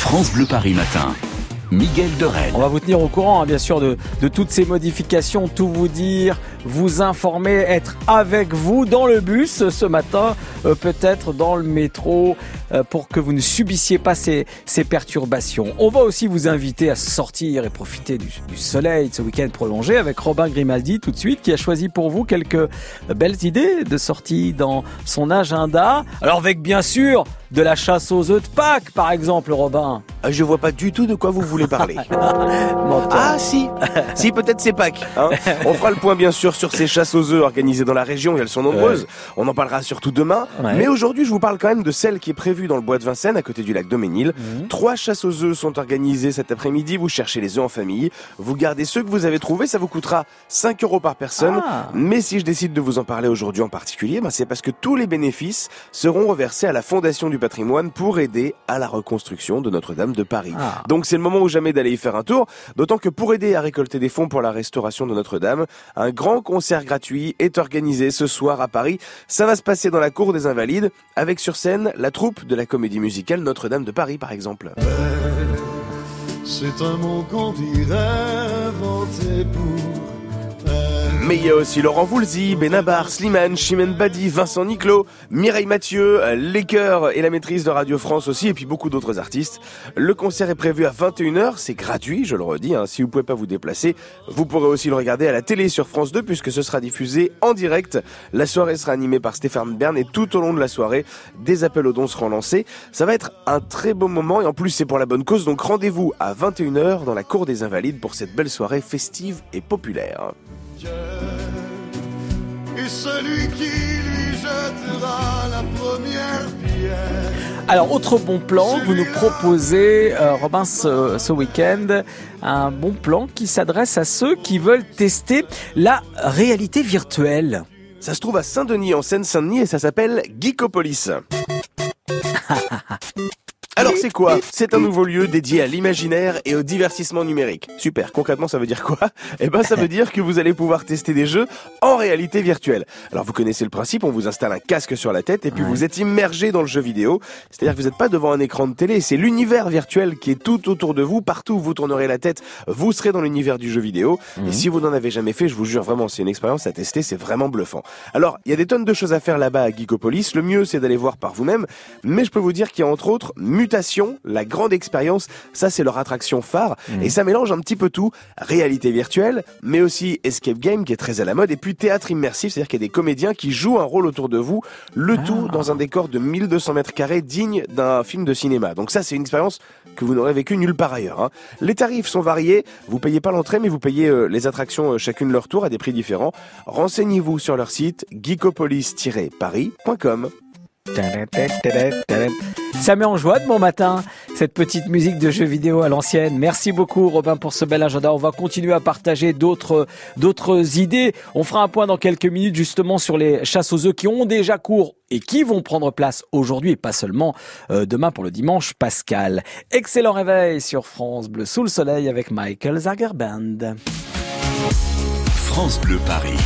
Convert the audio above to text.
France Bleu Paris Matin. Miguel Dorel. On va vous tenir au courant, hein, bien sûr, de, toutes ces modifications, tout vous dire, vous informer, être avec vous dans le bus ce matin, euh, peut-être dans le métro, euh, pour que vous ne subissiez pas ces, perturbations. On va aussi vous inviter à sortir et profiter du, du soleil de ce week-end prolongé avec Robin Grimaldi tout de suite, qui a choisi pour vous quelques belles idées de sortie dans son agenda. Alors avec bien sûr de la chasse aux œufs de Pâques, par exemple, Robin. Ah, je vois pas du tout de quoi vous voulez parler. ah si, si peut-être c'est Pâques. Hein On fera le point bien sûr sur ces chasses aux œufs organisées dans la région, et elles sont nombreuses. Ouais. On en parlera surtout demain. Ouais. Mais aujourd'hui, je vous parle quand même de celle qui est prévue dans le bois de Vincennes, à côté du lac Doménil. Mmh. Trois chasses aux œufs sont organisées cet après-midi. Vous cherchez les œufs en famille. Vous gardez ceux que vous avez trouvés. Ça vous coûtera 5 euros par personne. Ah. Mais si je décide de vous en parler aujourd'hui en particulier, ben c'est parce que tous les bénéfices seront reversés à la Fondation du patrimoine pour aider à la reconstruction de Notre-Dame de Paris. Ah. Donc c'est le moment ou jamais d'aller y faire un tour. D'autant que pour aider à récolter des fonds pour la restauration de Notre-Dame, un grand concert gratuit est organisé ce soir à Paris. Ça va se passer dans la cour des Invalides, avec sur scène la troupe de la comédie musicale Notre-Dame de Paris, par exemple. C'est un mot qu'on dirait inventé pour mais il y a aussi Laurent Voulzy, Benabar, Slimane, Chimène Badi, Vincent Niclot, Mireille Mathieu, Les Chœurs et la maîtrise de Radio France aussi, et puis beaucoup d'autres artistes. Le concert est prévu à 21h, c'est gratuit, je le redis, hein. si vous pouvez pas vous déplacer, vous pourrez aussi le regarder à la télé sur France 2 puisque ce sera diffusé en direct. La soirée sera animée par Stéphane Bern et tout au long de la soirée, des appels aux dons seront lancés. Ça va être un très beau moment et en plus c'est pour la bonne cause, donc rendez-vous à 21h dans la cour des Invalides pour cette belle soirée festive et populaire. Et celui qui lui jettera la première pierre. Alors, autre bon plan, vous nous proposez, euh, Robin, ce, ce week-end, un bon plan qui s'adresse à ceux qui veulent tester la réalité virtuelle. Ça se trouve à Saint-Denis, en Seine-Saint-Denis, et ça s'appelle Geekopolis. Alors c'est quoi C'est un nouveau lieu dédié à l'imaginaire et au divertissement numérique. Super, concrètement ça veut dire quoi Eh ben ça veut dire que vous allez pouvoir tester des jeux en réalité virtuelle. Alors vous connaissez le principe, on vous installe un casque sur la tête et puis ouais. vous êtes immergé dans le jeu vidéo. C'est-à-dire que vous n'êtes pas devant un écran de télé, c'est l'univers virtuel qui est tout autour de vous, partout où vous tournerez la tête, vous serez dans l'univers du jeu vidéo. Mmh. Et si vous n'en avez jamais fait, je vous jure vraiment, c'est une expérience à tester, c'est vraiment bluffant. Alors, il y a des tonnes de choses à faire là-bas à Geekopolis, le mieux c'est d'aller voir par vous-même, mais je peux vous dire qu'il y a entre autres Mutation, la grande expérience, ça c'est leur attraction phare, mmh. et ça mélange un petit peu tout, réalité virtuelle, mais aussi escape game qui est très à la mode, et puis théâtre immersif, c'est-à-dire qu'il y a des comédiens qui jouent un rôle autour de vous, le ah. tout dans un décor de 1200 mètres carrés digne d'un film de cinéma. Donc ça c'est une expérience que vous n'aurez vécu nulle part ailleurs. Hein. Les tarifs sont variés, vous payez pas l'entrée, mais vous payez euh, les attractions euh, chacune leur tour à des prix différents. Renseignez-vous sur leur site geekopolis-paris.com. Ça met en joie de bon matin, cette petite musique de jeux vidéo à l'ancienne. Merci beaucoup Robin pour ce bel agenda. On va continuer à partager d'autres d'autres idées. On fera un point dans quelques minutes justement sur les chasses aux œufs qui ont déjà cours et qui vont prendre place aujourd'hui et pas seulement euh, demain pour le dimanche pascal. Excellent réveil sur France Bleu sous le soleil avec Michael Zagerband. France Bleu Paris.